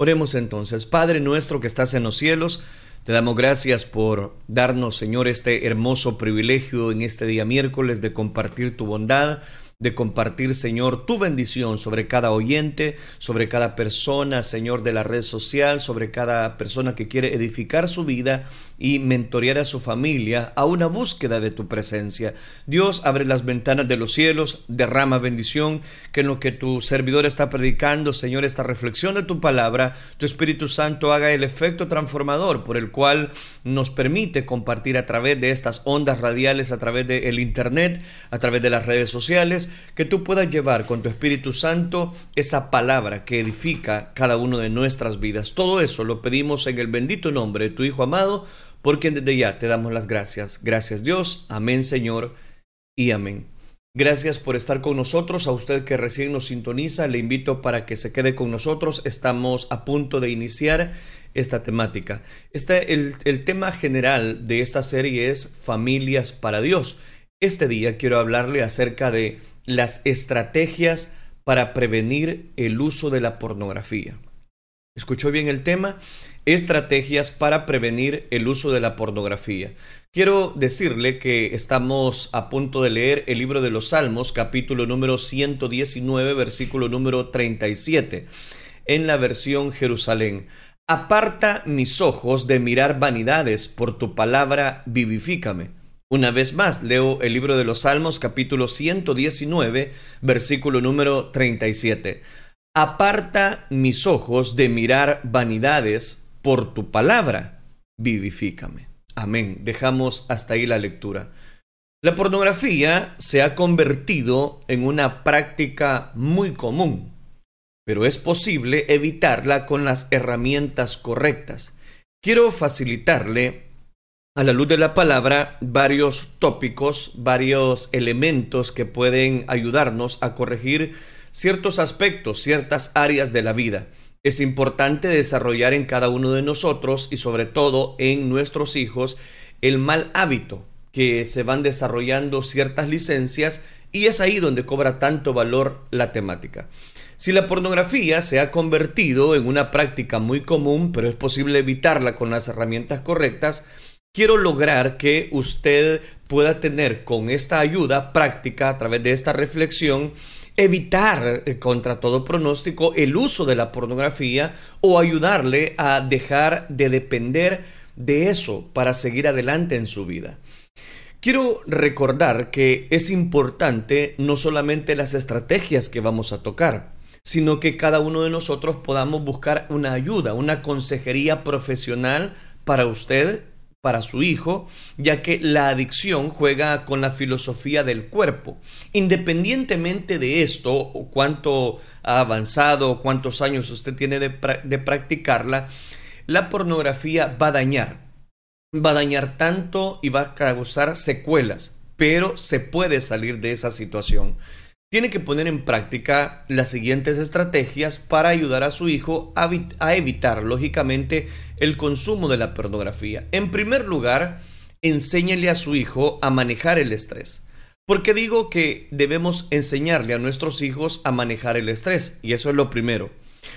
Oremos entonces, Padre nuestro que estás en los cielos, te damos gracias por darnos, Señor, este hermoso privilegio en este día miércoles de compartir tu bondad de compartir, Señor, tu bendición sobre cada oyente, sobre cada persona, Señor, de la red social, sobre cada persona que quiere edificar su vida y mentorear a su familia a una búsqueda de tu presencia. Dios abre las ventanas de los cielos, derrama bendición, que en lo que tu servidor está predicando, Señor, esta reflexión de tu palabra, tu Espíritu Santo haga el efecto transformador por el cual nos permite compartir a través de estas ondas radiales, a través del Internet, a través de las redes sociales, que tú puedas llevar con tu Espíritu Santo esa palabra que edifica cada uno de nuestras vidas. Todo eso lo pedimos en el bendito nombre de tu Hijo amado, porque desde ya te damos las gracias. Gracias Dios, amén Señor y amén. Gracias por estar con nosotros. A usted que recién nos sintoniza, le invito para que se quede con nosotros. Estamos a punto de iniciar esta temática. Este, el, el tema general de esta serie es Familias para Dios. Este día quiero hablarle acerca de las estrategias para prevenir el uso de la pornografía. ¿Escuchó bien el tema? estrategias para prevenir el uso de la pornografía. Quiero decirle que estamos a punto de leer el libro de los Salmos, capítulo número 119, versículo número 37, en la versión Jerusalén. Aparta mis ojos de mirar vanidades, por tu palabra vivifícame. Una vez más, leo el libro de los Salmos, capítulo 119, versículo número 37. Aparta mis ojos de mirar vanidades, por tu palabra, vivifícame. Amén. Dejamos hasta ahí la lectura. La pornografía se ha convertido en una práctica muy común, pero es posible evitarla con las herramientas correctas. Quiero facilitarle a la luz de la palabra varios tópicos, varios elementos que pueden ayudarnos a corregir ciertos aspectos, ciertas áreas de la vida es importante desarrollar en cada uno de nosotros y sobre todo en nuestros hijos el mal hábito que se van desarrollando ciertas licencias y es ahí donde cobra tanto valor la temática. Si la pornografía se ha convertido en una práctica muy común, pero es posible evitarla con las herramientas correctas, quiero lograr que usted pueda tener con esta ayuda práctica a través de esta reflexión evitar eh, contra todo pronóstico el uso de la pornografía o ayudarle a dejar de depender de eso para seguir adelante en su vida. Quiero recordar que es importante no solamente las estrategias que vamos a tocar, sino que cada uno de nosotros podamos buscar una ayuda, una consejería profesional para usted para su hijo, ya que la adicción juega con la filosofía del cuerpo. Independientemente de esto, cuánto ha avanzado, cuántos años usted tiene de, de practicarla, la pornografía va a dañar. Va a dañar tanto y va a causar secuelas, pero se puede salir de esa situación tiene que poner en práctica las siguientes estrategias para ayudar a su hijo a, evitar, lógicamente, el consumo de la pornografía. En primer lugar, enséñele a su hijo a manejar el estrés. Porque digo que debemos enseñarle a nuestros hijos a manejar el estrés, y eso es lo primero.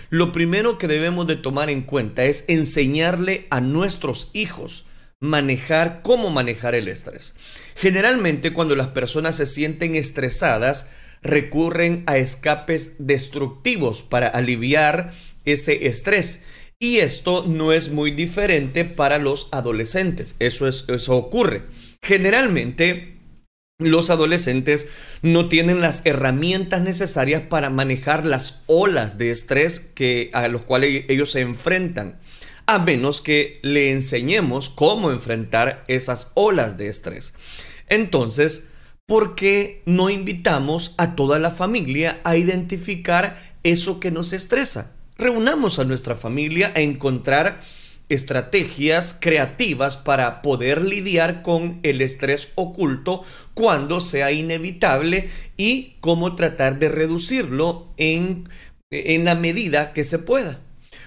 Lo primero que debemos de tomar en cuenta es enseñarle a nuestros hijos manejar cómo manejar el estrés. Generalmente cuando las personas se sienten estresadas, recurren a escapes destructivos para aliviar ese estrés. Y esto no es muy diferente para los adolescentes. Eso, es, eso ocurre. Generalmente, los adolescentes no tienen las herramientas necesarias para manejar las olas de estrés que, a los cuales ellos se enfrentan, a menos que le enseñemos cómo enfrentar esas olas de estrés. Entonces, ¿por qué no invitamos a toda la familia a identificar eso que nos estresa? Reunamos a nuestra familia a encontrar estrategias creativas para poder lidiar con el estrés oculto cuando sea inevitable y cómo tratar de reducirlo en, en la medida que se pueda.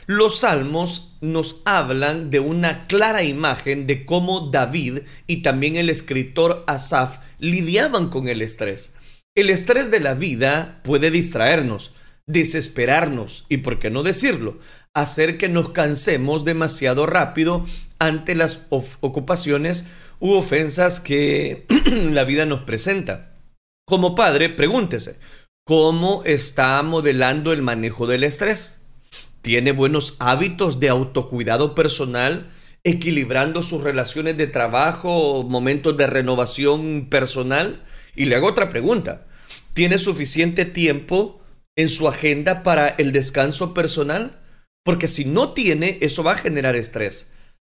Los salmos nos hablan de una clara imagen de cómo David y también el escritor Asaf lidiaban con el estrés. El estrés de la vida puede distraernos, desesperarnos y, por qué no decirlo, hacer que nos cansemos demasiado rápido ante las ocupaciones u ofensas que la vida nos presenta. Como padre, pregúntese, ¿cómo está modelando el manejo del estrés? ¿Tiene buenos hábitos de autocuidado personal, equilibrando sus relaciones de trabajo, momentos de renovación personal? Y le hago otra pregunta, ¿tiene suficiente tiempo en su agenda para el descanso personal? Porque si no tiene, eso va a generar estrés.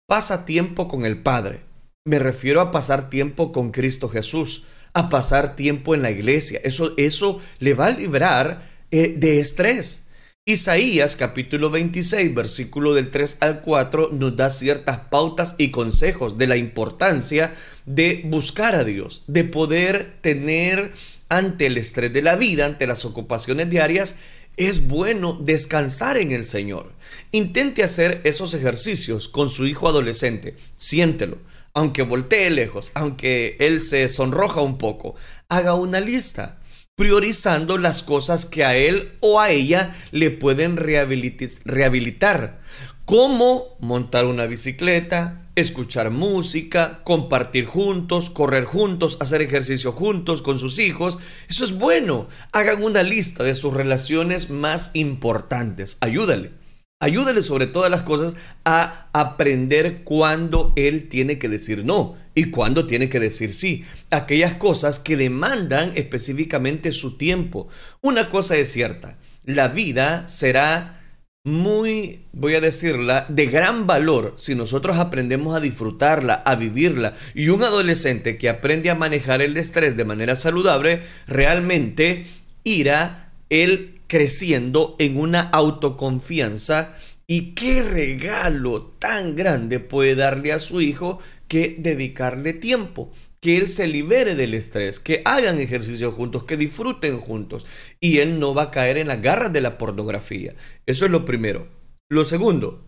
Pasa tiempo con el Padre. Me refiero a pasar tiempo con Cristo Jesús, a pasar tiempo en la iglesia. Eso, eso le va a librar eh, de estrés. Isaías capítulo 26, versículo del 3 al 4 nos da ciertas pautas y consejos de la importancia de buscar a Dios, de poder tener ante el estrés de la vida, ante las ocupaciones diarias, es bueno descansar en el Señor. Intente hacer esos ejercicios con su hijo adolescente. Siéntelo. Aunque voltee lejos, aunque él se sonroja un poco, haga una lista priorizando las cosas que a él o a ella le pueden rehabilitar, como montar una bicicleta, escuchar música, compartir juntos, correr juntos, hacer ejercicio juntos con sus hijos. Eso es bueno. Hagan una lista de sus relaciones más importantes. Ayúdale. Ayúdale sobre todas las cosas a aprender cuándo él tiene que decir no y cuándo tiene que decir sí. Aquellas cosas que demandan específicamente su tiempo. Una cosa es cierta, la vida será muy, voy a decirla, de gran valor si nosotros aprendemos a disfrutarla, a vivirla. Y un adolescente que aprende a manejar el estrés de manera saludable, realmente irá él creciendo en una autoconfianza. Y qué regalo tan grande puede darle a su hijo que dedicarle tiempo que él se libere del estrés, que hagan ejercicio juntos, que disfruten juntos y él no va a caer en las garras de la pornografía. Eso es lo primero. Lo segundo,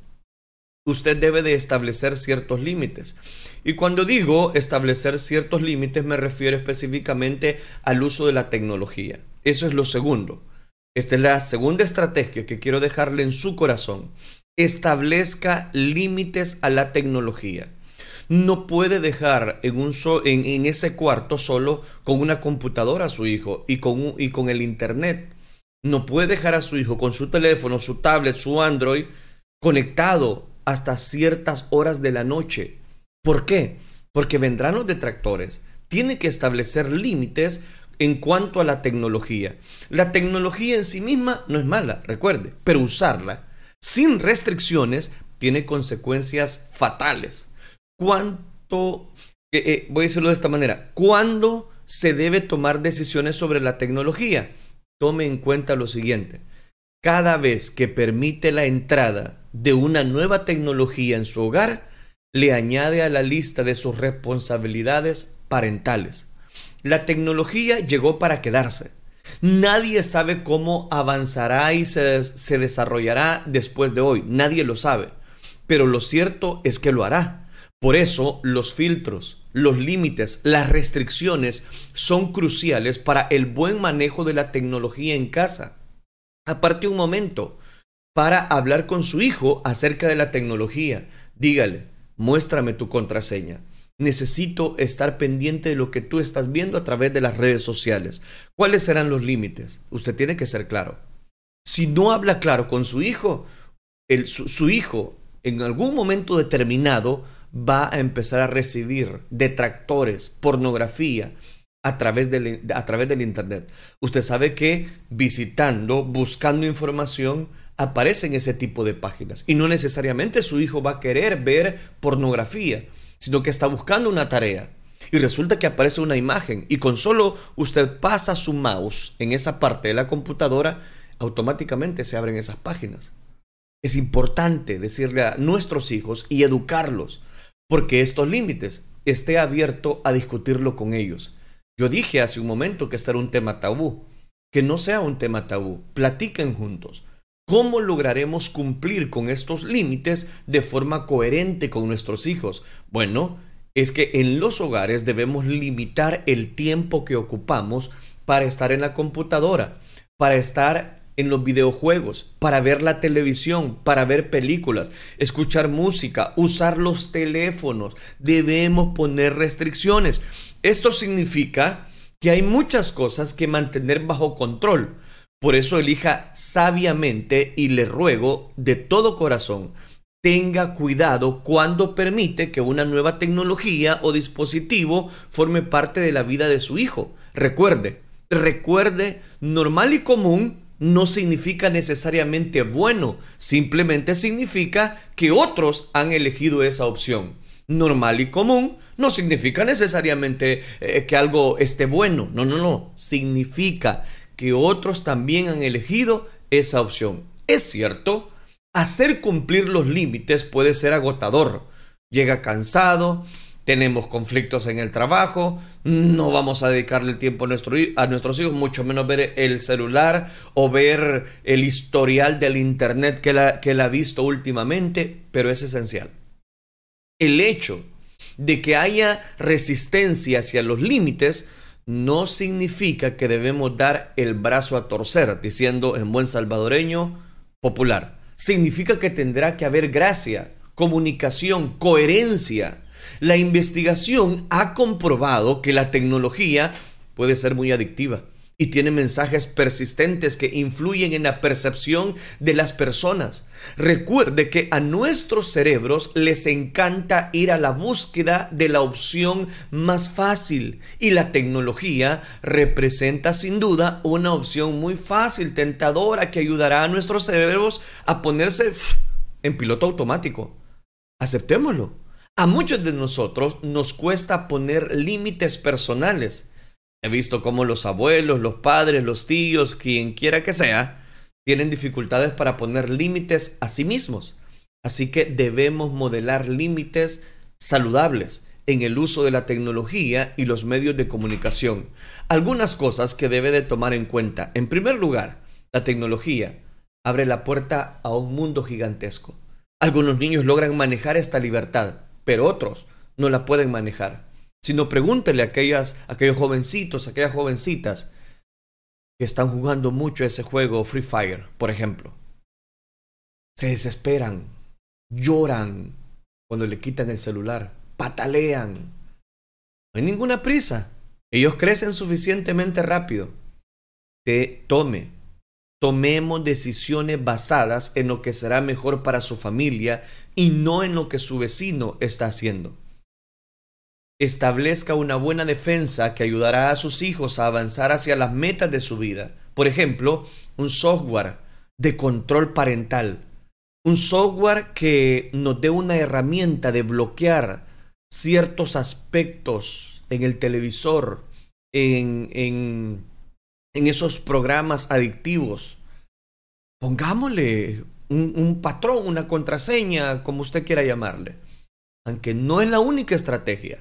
usted debe de establecer ciertos límites. Y cuando digo establecer ciertos límites me refiero específicamente al uso de la tecnología. Eso es lo segundo. Esta es la segunda estrategia que quiero dejarle en su corazón. Establezca límites a la tecnología no puede dejar en, un ese cuarto solo con una computadora a su hijo y con, y con el internet. No puede dejar a su hijo con su teléfono, su tablet, su Android conectado hasta ciertas horas de la noche. ¿Por qué? Porque vendrán los detractores. Tiene que establecer límites en cuanto a la tecnología. La tecnología en sí misma no es mala, recuerde, pero usarla sin restricciones tiene consecuencias fatales cuánto, eh, eh, voy a decirlo de esta manera, cuándo se debe tomar decisiones sobre la tecnología. Tome en cuenta lo siguiente. Cada vez que permite la entrada de una nueva tecnología en su hogar, le añade a la lista de sus responsabilidades parentales. La tecnología llegó para quedarse. Nadie sabe cómo avanzará y se, se, desarrollará después de hoy. Nadie lo sabe. Pero lo cierto es que lo hará. Por eso los filtros, los límites, las restricciones son cruciales para el buen manejo de la tecnología en casa. Aparte un momento para hablar con su hijo acerca de la tecnología. Dígale, muéstrame tu contraseña. Necesito estar pendiente de lo que tú estás viendo a través de las redes sociales. ¿Cuáles serán los límites? Usted tiene que ser claro. Si no habla claro con su hijo, su, hijo en algún momento determinado va a empezar a recibir detractores, pornografía a través, del, a través del Internet. Usted sabe que visitando, buscando información, aparecen ese tipo de páginas. Y no necesariamente su hijo va a querer ver pornografía, sino que está buscando una tarea. Y resulta que aparece una imagen y con solo usted pasa su mouse en esa parte de la computadora, automáticamente se abren esas páginas. Es importante decirle a nuestros hijos y educarlos porque estos límites esté abierto a discutirlo con ellos. Yo dije hace un momento que este era un tema tabú, que no sea un tema tabú, platiquen juntos. ¿Cómo lograremos cumplir con estos límites de forma coherente con nuestros hijos? Bueno, es que en los hogares debemos limitar el tiempo que ocupamos para estar en la computadora, para estar en los videojuegos, para ver la televisión, para ver películas, escuchar música, usar los teléfonos. Debemos poner restricciones. Esto significa que hay muchas cosas que mantener bajo control. Por eso elija sabiamente y le ruego de todo corazón, tenga cuidado cuando permite que una nueva tecnología o dispositivo forme parte de la vida de su hijo. Recuerde, recuerde, normal y común no significa necesariamente bueno, simplemente significa que otros han elegido esa opción. Normal y común no significa necesariamente eh, que algo esté bueno, no, no, no, significa que otros también han elegido esa opción. Es cierto, hacer cumplir los límites puede ser agotador. Llega cansado, tenemos conflictos en el trabajo, no vamos a dedicarle el tiempo a, nuestro, a nuestros hijos, mucho menos ver el celular o ver el historial del internet que la, ha visto últimamente, pero es esencial. El hecho de que haya resistencia hacia los límites no significa que debemos dar el brazo a torcer, diciendo en buen salvadoreño popular. Significa que tendrá que haber gracia, comunicación, coherencia. La investigación ha comprobado que la tecnología puede ser muy adictiva y tiene mensajes persistentes que influyen en la percepción de las personas. Recuerde que a nuestros cerebros les encanta ir a la búsqueda de la opción más fácil y la tecnología representa sin duda una opción muy fácil, tentadora, que ayudará a nuestros cerebros a ponerse en piloto automático. Aceptémoslo. A muchos de nosotros nos cuesta poner límites personales He visto cómo los abuelos, los padres, los tíos, quien quiera que sea, tienen dificultades para poner límites a sí mismos. Así que debemos modelar límites saludables en el uso de la tecnología y los medios de comunicación. Algunas cosas que debe de tomar en cuenta. En primer lugar, la tecnología abre la puerta a un mundo gigantesco. Algunos niños logran manejar esta libertad, pero otros no la pueden manejar sino pregúntele a, aquellas, aquellos jovencitos, aquellas jovencitas que están jugando mucho ese juego Free Fire, por ejemplo. Se desesperan, lloran cuando le quitan el celular, patalean. No hay ninguna prisa. Ellos crecen suficientemente rápido. Te tome. Tomemos decisiones basadas en lo que será mejor para su familia y no en lo que su vecino está haciendo establezca una buena defensa que ayudará a sus hijos a avanzar hacia las metas de su vida. Por ejemplo, un software de control parental. Un software que nos dé una herramienta de bloquear ciertos aspectos en el televisor, en, en, esos programas adictivos. Pongámosle un, un patrón, una contraseña, como usted quiera llamarle. Aunque no es la única estrategia.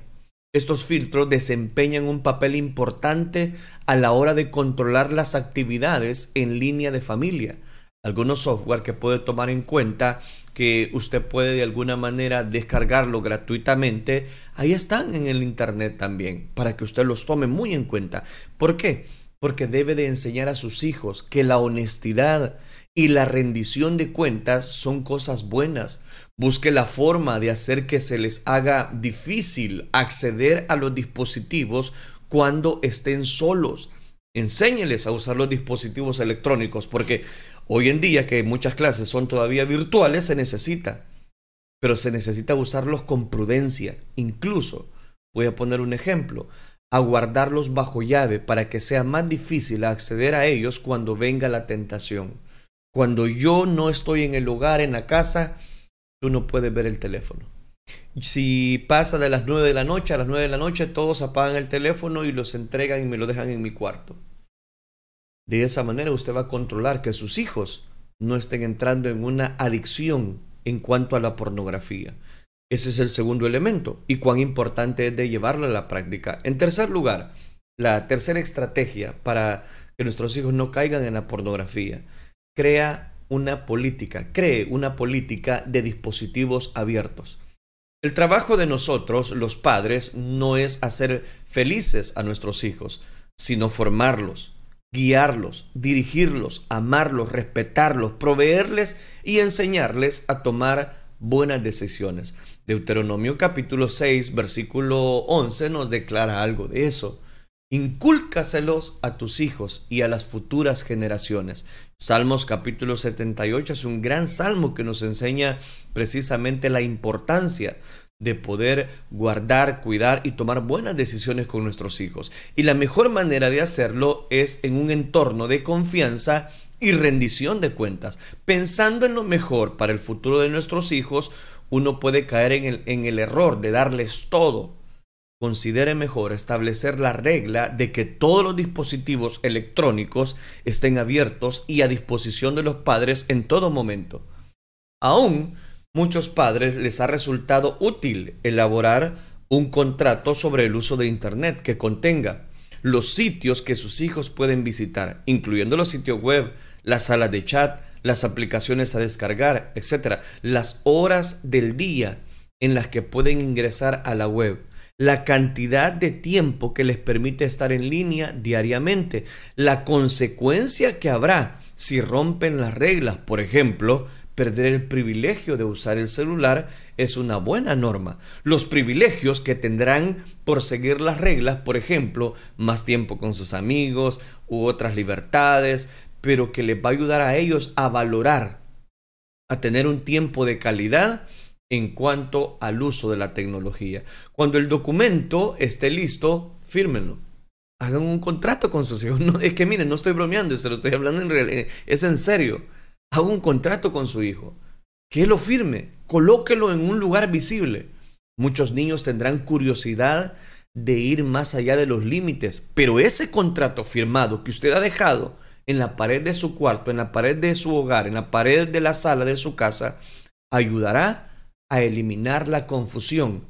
Estos filtros desempeñan un papel importante a la hora de controlar las actividades en línea de familia. Algunos software que puede tomar en cuenta que usted puede de alguna manera descargarlo gratuitamente, ahí están en el internet también, para que usted los tome muy en cuenta. ¿Por qué? Porque debe de enseñar a sus hijos que la honestidad y la rendición de cuentas son cosas buenas. Busque la forma de hacer que se les haga difícil acceder a los dispositivos cuando estén solos. Enséñeles a usar los dispositivos electrónicos porque hoy en día que muchas clases son todavía virtuales se necesita. Pero se necesita usarlos con prudencia. Incluso, voy a poner un ejemplo, a guardarlos bajo llave para que sea más difícil acceder a ellos cuando venga la tentación. Cuando yo no estoy en el hogar, en la casa, tú no puedes ver el teléfono. Si pasa de las 9 de la noche a las 9 de la noche, todos apagan el teléfono y los entregan y me lo dejan en mi cuarto. De esa manera usted va a controlar que sus hijos no estén entrando en una adicción en cuanto a la pornografía. Ese es el segundo elemento y cuán importante es de llevarlo a la práctica. En tercer lugar, la tercera estrategia para que nuestros hijos no caigan en la pornografía. Crea una política, cree una política de dispositivos abiertos. El trabajo de nosotros, los padres, no es hacer felices a nuestros hijos, sino formarlos. guiarlos, dirigirlos, amarlos, respetarlos, proveerles y enseñarles a tomar buenas decisiones. Deuteronomio capítulo 6, versículo 11 nos declara algo de eso. Incúlcaselos a tus hijos y a las futuras generaciones. Salmos capítulo 78 es un gran salmo que nos enseña precisamente la importancia de poder guardar, cuidar y tomar buenas decisiones con nuestros hijos. Y la mejor manera de hacerlo es en un entorno de confianza y rendición de cuentas. Pensando en lo mejor para el futuro de nuestros hijos, uno puede caer en el, en el error de darles todo. Considere mejor establecer la regla de que todos los dispositivos electrónicos estén abiertos y a disposición de los padres en todo momento. Aún muchos padres les ha resultado útil elaborar un contrato sobre el uso de Internet que contenga los sitios que sus hijos pueden visitar, incluyendo los sitios web, las salas de chat, las aplicaciones a descargar, etc. Las horas del día en las que pueden ingresar a la web, la cantidad de tiempo que les permite estar en línea diariamente, la consecuencia que habrá si rompen las reglas, por ejemplo, perder el privilegio de usar el celular es una buena norma. Los privilegios que tendrán por seguir las reglas, por ejemplo, más tiempo con sus amigos u otras libertades, pero que les va a ayudar a ellos a valorar, a tener un tiempo de calidad en cuanto al uso de la tecnología. Cuando el documento esté listo, fírmenlo. Hagan un contrato con sus hijos. No, es que miren, no estoy bromeando, se lo estoy hablando en realidad. Es en serio haga un contrato con su hijo, que lo firme, colóquelo en un lugar visible. Muchos niños tendrán curiosidad de ir más allá de los límites, pero ese contrato firmado que usted ha dejado en la pared de su cuarto, en la pared de su hogar, en la pared de la sala de su casa, ayudará a eliminar la confusión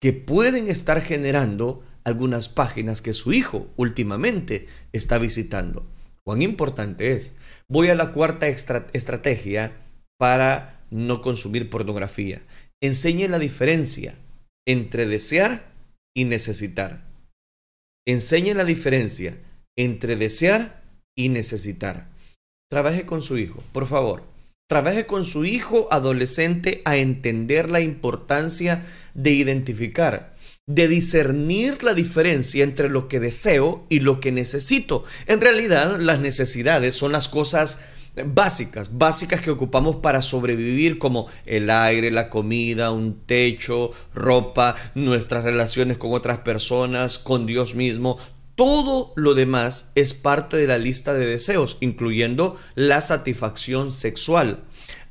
que pueden estar generando algunas páginas que su hijo últimamente está visitando. ¿Cuán importante es? Voy a la cuarta estrategia para no consumir pornografía. Enseñe la diferencia entre desear y necesitar. Enseñe la diferencia entre desear y necesitar. Trabaje con su hijo, por favor. Trabaje con su hijo adolescente a entender la importancia de identificar de discernir la diferencia entre lo que deseo y lo que necesito. En realidad, las necesidades son las cosas básicas, básicas que ocupamos para sobrevivir como el aire, la comida, un techo, ropa, nuestras relaciones con otras personas, con Dios mismo. Todo lo demás es parte de la lista de deseos, incluyendo la satisfacción sexual.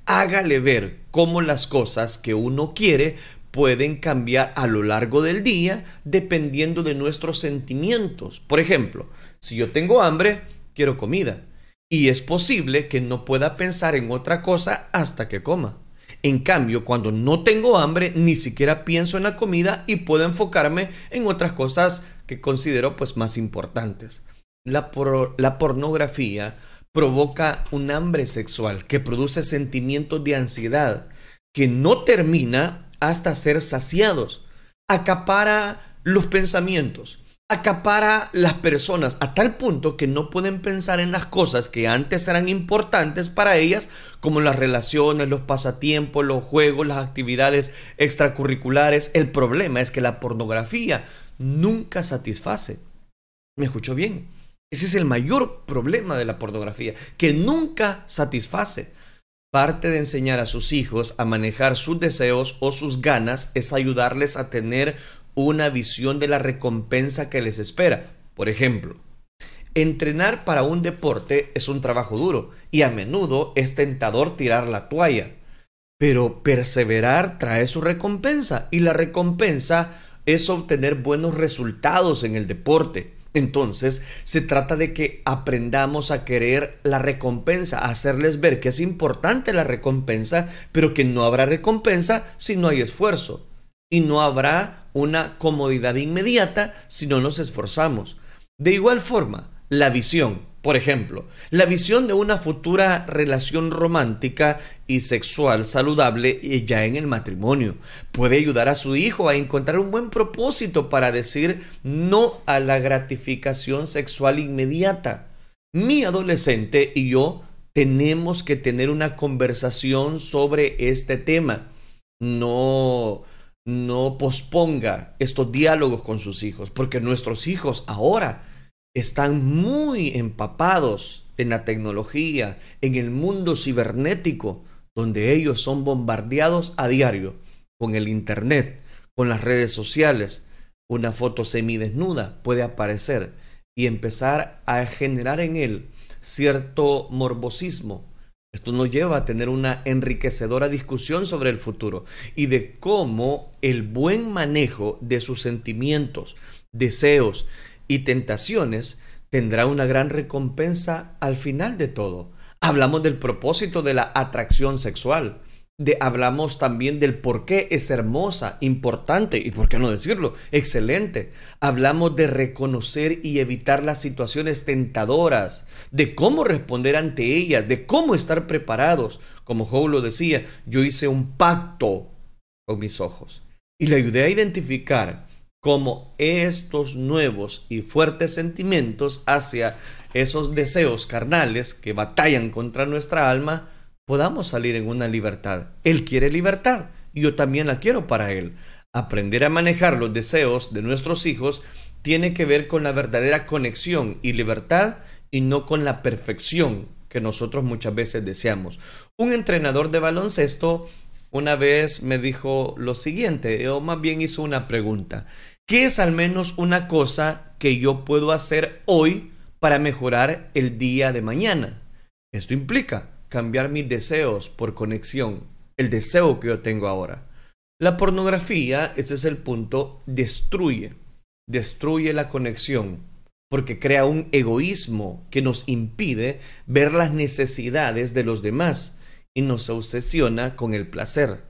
Hágale ver cómo las cosas que uno quiere pueden cambiar a lo largo del día dependiendo de nuestros sentimientos. Por ejemplo, si yo tengo hambre, quiero comida. Y es posible que no pueda pensar en otra cosa hasta que coma. En cambio, cuando no tengo hambre, ni siquiera pienso en la comida y puedo enfocarme en otras cosas que considero pues más importantes. La, la pornografía provoca un hambre sexual que produce sentimientos de ansiedad que no termina hasta ser saciados. Acapara los pensamientos, acapara las personas a tal punto que no pueden pensar en las cosas que antes eran importantes para ellas, como las relaciones, los pasatiempos, los juegos, las actividades extracurriculares. El problema es que la pornografía nunca satisface. ¿Me escucho bien? Ese es el mayor problema de la pornografía, que nunca satisface. Parte de enseñar a sus hijos a manejar sus deseos o sus ganas es ayudarles a tener una visión de la recompensa que les espera. Por ejemplo, entrenar para un deporte es un trabajo duro y a menudo es tentador tirar la toalla. Pero perseverar trae su recompensa y la recompensa es obtener buenos resultados en el deporte. Entonces, se trata de que aprendamos a querer la recompensa, a hacerles ver que es importante la recompensa, pero que no habrá recompensa si no hay esfuerzo. Y no habrá una comodidad inmediata si no nos esforzamos. De igual forma, la visión. Por ejemplo, la visión de una futura relación romántica y sexual saludable ya en el matrimonio puede ayudar a su hijo a encontrar un buen propósito para decir no a la gratificación sexual inmediata. Mi adolescente y yo tenemos que tener una conversación sobre este tema. No, no posponga estos diálogos con sus hijos, porque nuestros hijos ahora están muy empapados en la tecnología, en el mundo cibernético, donde ellos son bombardeados a diario con el Internet, con las redes sociales. Una foto semidesnuda puede aparecer y empezar a generar en él cierto morbosismo. Esto nos lleva a tener una enriquecedora discusión sobre el futuro y de cómo el buen manejo de sus sentimientos, deseos y tentaciones tendrá una gran recompensa al final de todo. Hablamos del propósito de la atracción sexual hablamos también del por qué es hermosa, importante y, por qué no decirlo, excelente. Hablamos de reconocer y evitar las situaciones tentadoras, de cómo responder ante ellas, de cómo estar preparados. Como Joe lo decía, yo hice un pacto con mis ojos y le ayudé a identificar cómo estos nuevos y fuertes sentimientos hacia esos deseos carnales que batallan contra nuestra alma podamos salir en una libertad. Él quiere libertad y yo también la quiero para Él. Aprender a manejar los deseos de nuestros hijos tiene que ver con la verdadera conexión y libertad y no con la perfección que nosotros muchas veces deseamos. Un entrenador de baloncesto una vez me dijo lo siguiente, o más bien hizo una pregunta. ¿Qué es al menos una cosa que yo puedo hacer hoy para mejorar el día de mañana? Esto implica cambiar mis deseos por conexión, el deseo que yo tengo ahora. La pornografía, ese es el punto, destruye, destruye la conexión, porque crea un egoísmo que nos impide ver las necesidades de los demás y nos obsesiona con el placer.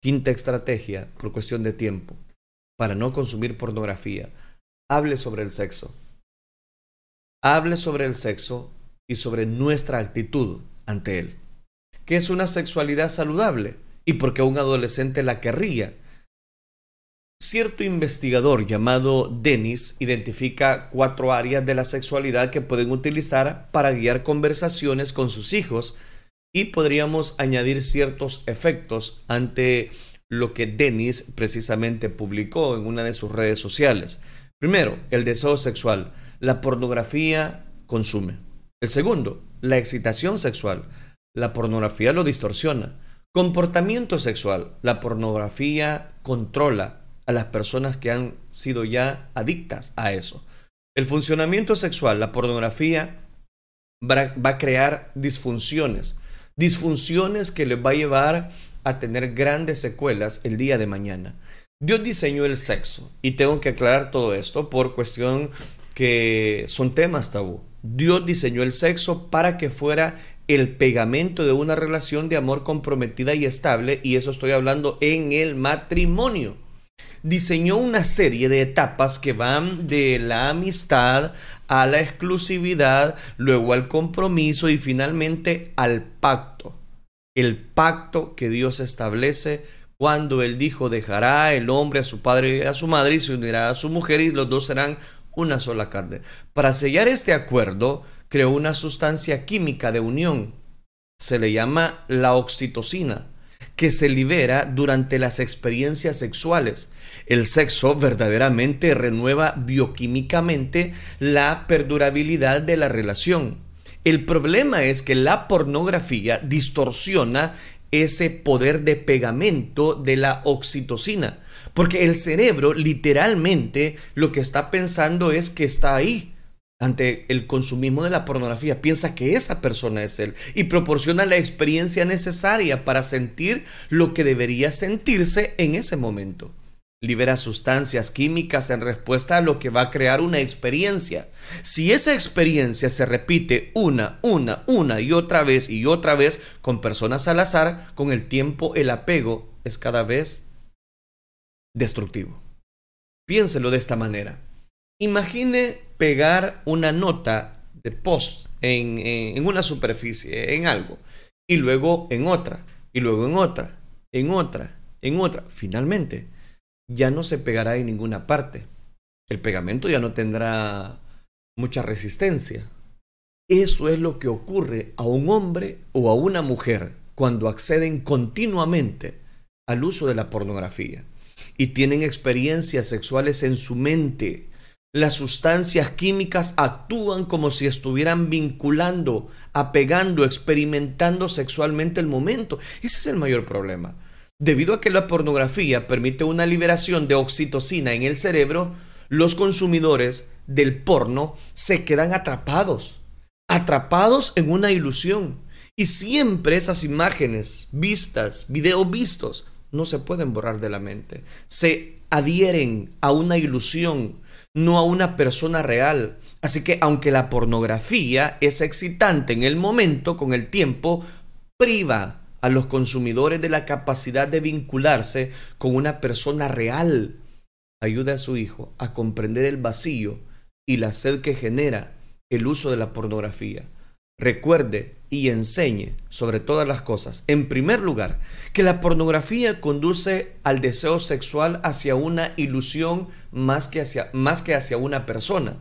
Quinta estrategia, por cuestión de tiempo, para no consumir pornografía. Hable sobre el sexo. Hable sobre el sexo y sobre nuestra actitud ante él. ¿Qué es una sexualidad saludable? ¿Y por qué un adolescente la querría? Cierto investigador llamado Dennis identifica cuatro áreas de la sexualidad que pueden utilizar para guiar conversaciones con sus hijos y podríamos añadir ciertos efectos ante lo que Dennis precisamente publicó en una de sus redes sociales. Primero, el deseo sexual. La pornografía consume. El segundo, la excitación sexual. La pornografía lo distorsiona. Comportamiento sexual. La pornografía controla a las personas que han sido ya adictas a eso. El funcionamiento sexual, la pornografía va a crear disfunciones. Disfunciones que les va a llevar a tener grandes secuelas el día de mañana. Dios diseñó el sexo y tengo que aclarar todo esto por cuestión que son temas tabú. Dios diseñó el sexo para que fuera el pegamento de una relación de amor comprometida y estable, y eso estoy hablando en el matrimonio. Diseñó una serie de etapas que van de la amistad a la exclusividad, luego al compromiso y finalmente al pacto. El pacto que Dios establece cuando Él dijo dejará el hombre a su padre y a su madre y se unirá a su mujer y los dos serán una sola carne. Para sellar este acuerdo, creó una sustancia química de unión. Se le llama la oxitocina, que se libera durante las experiencias sexuales. El sexo verdaderamente renueva bioquímicamente la perdurabilidad de la relación. El problema es que la pornografía distorsiona ese poder de pegamento de la oxitocina porque el cerebro literalmente lo que está pensando es que está ahí ante el consumismo de la pornografía. Piensa que esa persona es él y proporciona la experiencia necesaria para sentir lo que debería sentirse en ese momento libera sustancias químicas en respuesta a lo que va a crear una experiencia. Si esa experiencia se repite una, una, una y otra vez y otra vez con personas al azar, con el tiempo el apego es cada vez destructivo. Piénselo de esta manera. Imagine pegar una nota de post en, una superficie, en algo, y luego en otra, y luego en otra, en otra, en otra. Finalmente, ya no se pegará en ninguna parte. El pegamento ya no tendrá mucha resistencia. Eso es lo que ocurre a un hombre o a una mujer cuando acceden continuamente al uso de la pornografía y tienen experiencias sexuales en su mente. Las sustancias químicas actúan como si estuvieran vinculando, apegando, experimentando sexualmente el momento. Ese es el mayor problema. Debido a que la pornografía permite una liberación de oxitocina en el cerebro, los consumidores del porno se quedan atrapados, atrapados en una ilusión. Y siempre esas imágenes vistas, videos vistos, no se pueden borrar de la mente. Se adhieren a una ilusión, no a una persona real. Así que aunque la pornografía es excitante en el momento, con el tiempo, priva a los consumidores de la capacidad de vincularse con una persona real. Ayude a su hijo a comprender el vacío y la sed que genera el uso de la pornografía. Recuerde y enseñe sobre todas las cosas, en primer lugar, que la pornografía conduce al deseo sexual hacia una ilusión más que hacia, más que hacia una persona.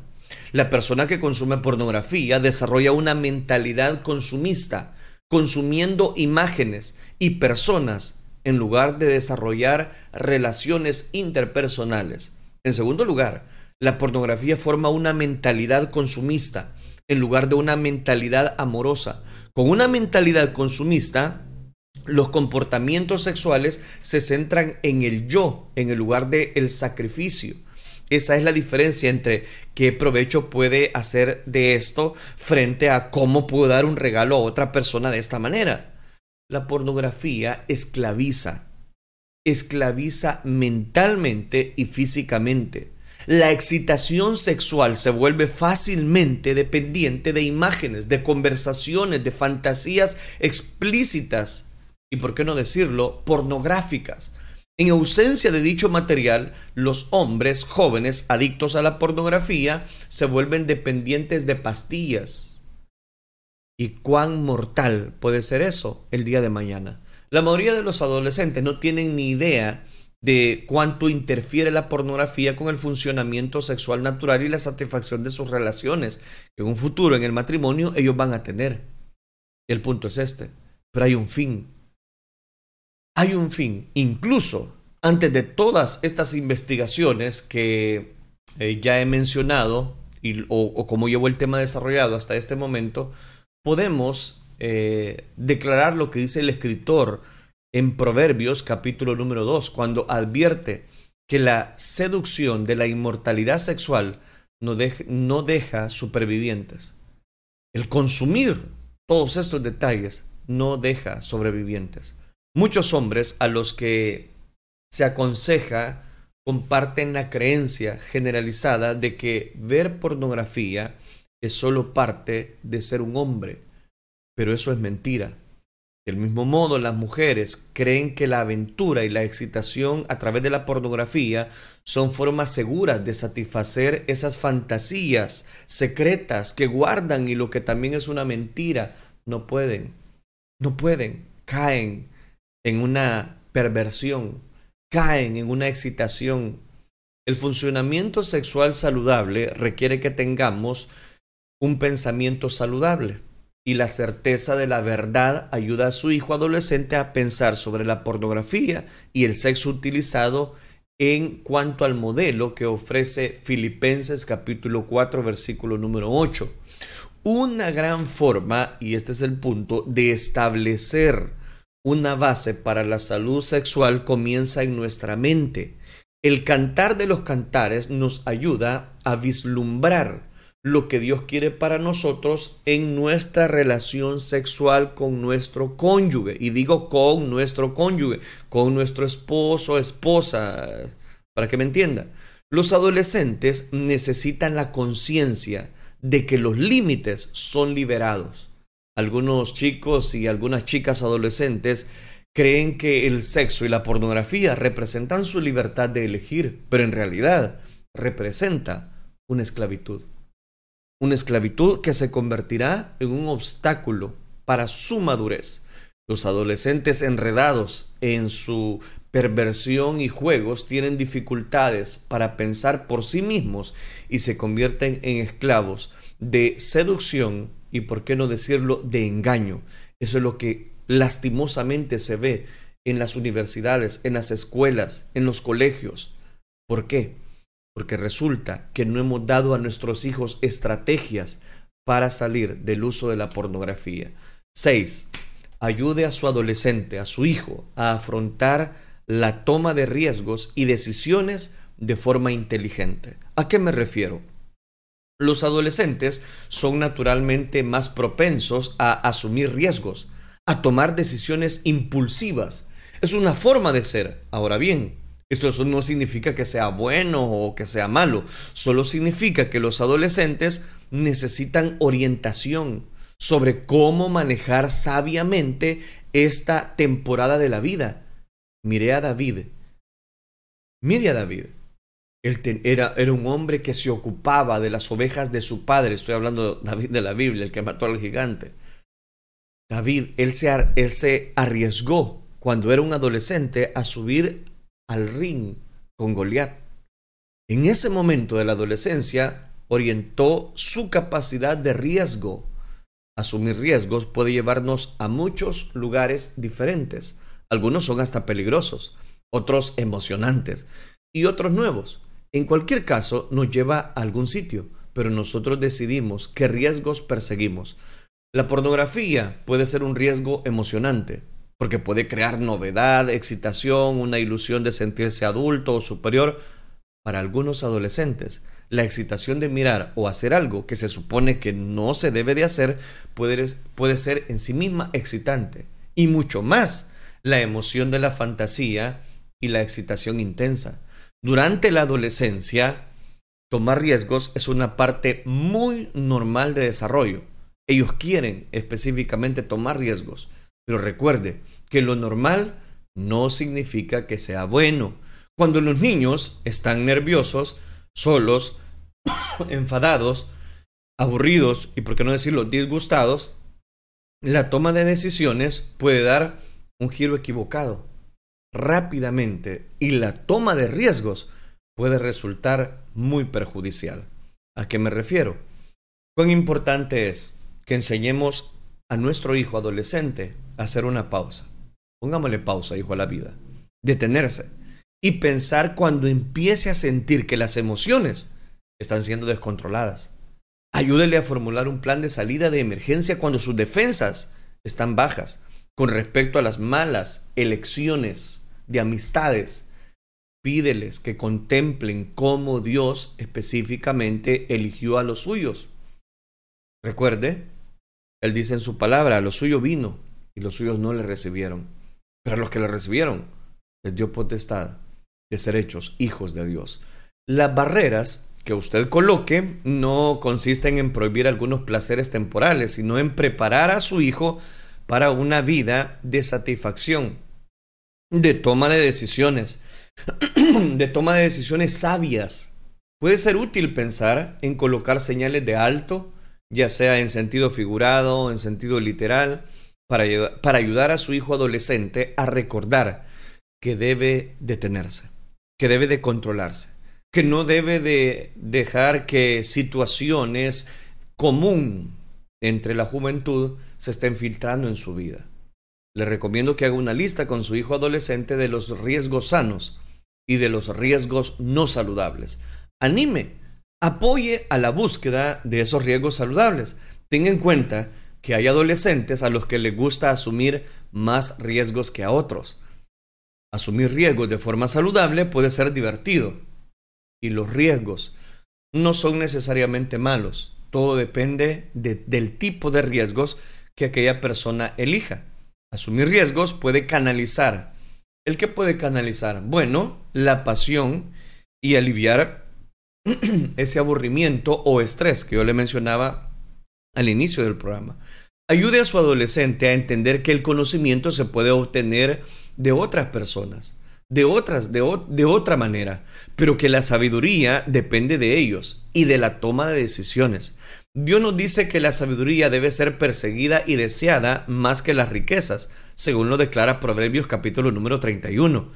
La persona que consume pornografía desarrolla una mentalidad consumista, consumiendo imágenes y personas en lugar de desarrollar relaciones interpersonales. En segundo lugar, la pornografía forma una mentalidad consumista en lugar de una mentalidad amorosa. Con una mentalidad consumista, los comportamientos sexuales se centran en el yo, en lugar del el sacrificio. Esa es la diferencia entre qué provecho puede hacer de esto frente a cómo puedo dar un regalo a otra persona de esta manera. La pornografía esclaviza, esclaviza mentalmente y físicamente. La excitación sexual se vuelve fácilmente dependiente de imágenes, de conversaciones, de fantasías explícitas y, por qué no decirlo, pornográficas. En ausencia de dicho material, los hombres jóvenes adictos a la pornografía se vuelven dependientes de pastillas. ¿Y cuán mortal puede ser eso el día de mañana? La mayoría de los adolescentes no tienen ni idea de cuánto interfiere la pornografía con el funcionamiento sexual natural y la satisfacción de sus relaciones que en un futuro en el matrimonio ellos van a tener. El punto es este, pero hay un fin. Hay un fin, incluso antes de todas estas investigaciones que eh, ya he mencionado o, como llevo el tema desarrollado hasta este momento, podemos eh, declarar lo que dice el escritor en Proverbios capítulo número 2, cuando advierte que la seducción de la inmortalidad sexual no, no deja supervivientes. El consumir todos estos detalles no deja sobrevivientes. Muchos hombres a los que se aconseja comparten la creencia generalizada de que ver pornografía es solo parte de ser un hombre, pero eso es mentira. Del mismo modo, las mujeres creen que la aventura y la excitación a través de la pornografía son formas seguras de satisfacer esas fantasías secretas que guardan y lo que también es una mentira. No pueden, no pueden, caen en una perversión, caen en una excitación. El funcionamiento sexual saludable requiere que tengamos un pensamiento saludable y la certeza de la verdad ayuda a su hijo adolescente a pensar sobre la pornografía y el sexo utilizado en cuanto al modelo que ofrece Filipenses capítulo 4 versículo número 8. Una gran forma, y este es el punto, de establecer una base para la salud sexual comienza en nuestra mente. El cantar de los cantares nos ayuda a vislumbrar lo que Dios quiere para nosotros en nuestra relación sexual con nuestro cónyuge. Y digo con nuestro cónyuge, con nuestro esposo, esposa, para que me entienda. Los adolescentes necesitan la conciencia de que los límites son liberados. Algunos chicos y algunas chicas adolescentes creen que el sexo y la pornografía representan su libertad de elegir, pero en realidad representa una esclavitud una esclavitud que se convertirá en un obstáculo para su madurez. Los adolescentes enredados en su perversión y juegos tienen dificultades para pensar por sí mismos y se convierten en esclavos de seducción y por qué no decirlo de engaño. Eso es lo que lastimosamente se ve en las universidades, en las escuelas, en los colegios. ¿Por qué? Porque resulta que no hemos dado a nuestros hijos estrategias para salir del uso de la pornografía. 6. Ayude a su adolescente, a su hijo, a afrontar la toma de riesgos y decisiones de forma inteligente. ¿A qué me refiero? Los adolescentes son naturalmente más propensos a asumir riesgos, a tomar decisiones impulsivas. Es una forma de ser. Ahora bien, esto no significa que sea bueno o que sea malo, solo significa que los adolescentes necesitan orientación sobre cómo manejar sabiamente esta temporada de la vida. Miré a David. Mire a David. Era, era, un hombre que se ocupaba de las ovejas de su padre. Estoy hablando de David de la Biblia, el que mató al gigante. David, él se, él se arriesgó cuando era un adolescente a subir al ring con Goliat. En ese momento de la adolescencia orientó su capacidad de riesgo. Asumir riesgos puede llevarnos a muchos lugares diferentes. Algunos son hasta peligrosos, otros emocionantes y otros nuevos. En cualquier caso, nos lleva a algún sitio, pero nosotros decidimos qué riesgos perseguimos. La pornografía puede ser un riesgo emocionante, porque puede crear novedad, excitación, una ilusión de sentirse adulto o superior. Para algunos adolescentes, la excitación de mirar o hacer algo que se supone que no se debe de hacer puede, puede ser en sí misma excitante. Y mucho más, la emoción de la fantasía y la excitación intensa. Durante la adolescencia, tomar riesgos es una parte muy normal de desarrollo. Ellos quieren específicamente tomar riesgos, pero recuerde que lo normal no significa que sea bueno. Cuando los niños están nerviosos, solos, enfadados, aburridos y por qué no decirlo disgustados, la toma de decisiones puede dar un giro equivocado rápidamente y la toma de riesgos puede resultar muy perjudicial. ¿A qué me refiero? Cuán importante es que enseñemos a nuestro hijo adolescente a hacer una pausa. Pongámosle pausa, hijo, a la vida. Detenerse y pensar cuando empiece a sentir que las emociones están siendo descontroladas. Ayúdele a formular un plan de salida de emergencia cuando sus defensas están bajas con respecto a las malas elecciones de amistades. Pídeles que contemplen cómo Dios específicamente eligió a los suyos. Recuerde él dice en su palabra, a los suyos vino y los suyos no le recibieron. Pero a los que le recibieron les dio potestad de ser hechos hijos de Dios. Las barreras que usted coloque no consisten en prohibir algunos placeres temporales, sino en preparar a su hijo para una vida de satisfacción, de toma de decisiones, de toma de decisiones sabias. Puede ser útil pensar en colocar señales de alto, ya sea en sentido figurado o en sentido literal, para, ayudar a su hijo adolescente a recordar que debe detenerse, que debe de controlarse, que no debe de dejar que situaciones común entre la juventud se estén filtrando en su vida. Le recomiendo que haga una lista con su hijo adolescente de los riesgos sanos y de los riesgos no saludables. Anime apoye a la búsqueda de esos riesgos saludables. Tenga en cuenta que hay adolescentes a los que les gusta asumir más riesgos que a otros. Asumir riesgos de forma saludable puede ser divertido y los riesgos no son necesariamente malos. Todo depende del tipo de riesgos que aquella persona elija. Asumir riesgos puede canalizar. ¿El qué puede canalizar? Bueno, la pasión y aliviar ese aburrimiento o estrés que yo le mencionaba al inicio del programa. Ayude a su adolescente a entender que el conocimiento se puede obtener de otras personas, de otras, de, de otra manera, pero que la sabiduría depende de ellos y de la toma de decisiones. Dios nos dice que la sabiduría debe ser perseguida y deseada más que las riquezas, según lo declara Proverbios capítulo número 31.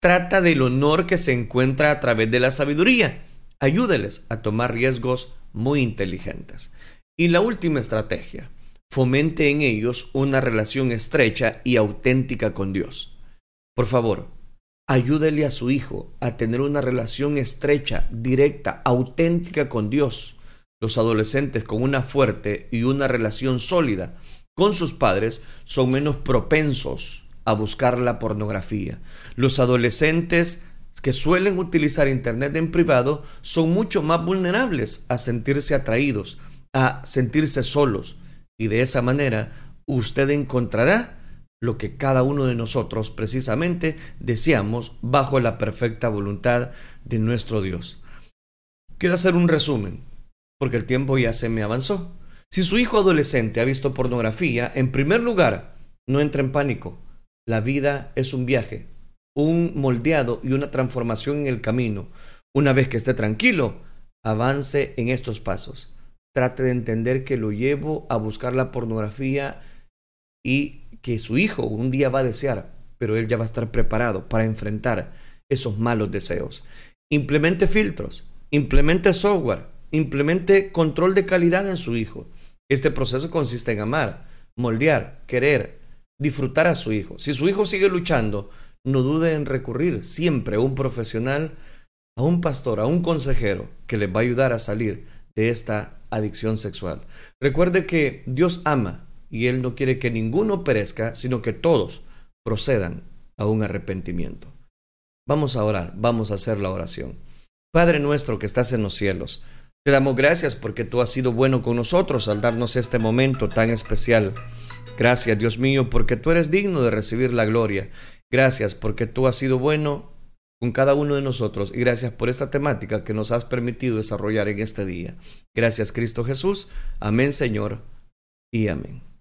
Trata del honor que se encuentra a través de la sabiduría Ayúdeles a tomar riesgos muy inteligentes. Y la última estrategia, fomente en ellos una relación estrecha y auténtica con Dios. Por favor, ayúdele a su hijo a tener una relación estrecha, directa, auténtica con Dios. Los adolescentes con una fuerte y una relación sólida con sus padres son menos propensos a buscar la pornografía. Los adolescentes que suelen utilizar Internet en privado son mucho más vulnerables a sentirse atraídos, a sentirse solos. Y de esa manera usted encontrará lo que cada uno de nosotros precisamente deseamos bajo la perfecta voluntad de nuestro Dios. Quiero hacer un resumen, porque el tiempo ya se me avanzó. Si su hijo adolescente ha visto pornografía, en primer lugar, no entre en pánico. La vida es un viaje, un moldeado y una transformación en el camino. Una vez que esté tranquilo, avance en estos pasos. Trate de entender que lo llevo a buscar la pornografía y que su hijo un día va a desear, pero él ya va a estar preparado para enfrentar esos malos deseos. Implemente filtros, implemente software, implemente control de calidad en su hijo. Este proceso consiste en amar, moldear, querer, disfrutar a su hijo. Si su hijo sigue luchando, no dude en recurrir siempre a un profesional, a un pastor, a un consejero que les va a ayudar a salir de esta adicción sexual. Recuerde que Dios ama y Él no quiere que ninguno perezca, sino que todos procedan a un arrepentimiento. Vamos a orar, vamos a hacer la oración. Padre nuestro que estás en los cielos, te damos gracias porque tú has sido bueno con nosotros al darnos este momento tan especial. Gracias Dios mío porque tú eres digno de recibir la gloria. Gracias porque tú has sido bueno con cada uno de nosotros y gracias por esta temática que nos has permitido desarrollar en este día. Gracias Cristo Jesús. Amén Señor y amén.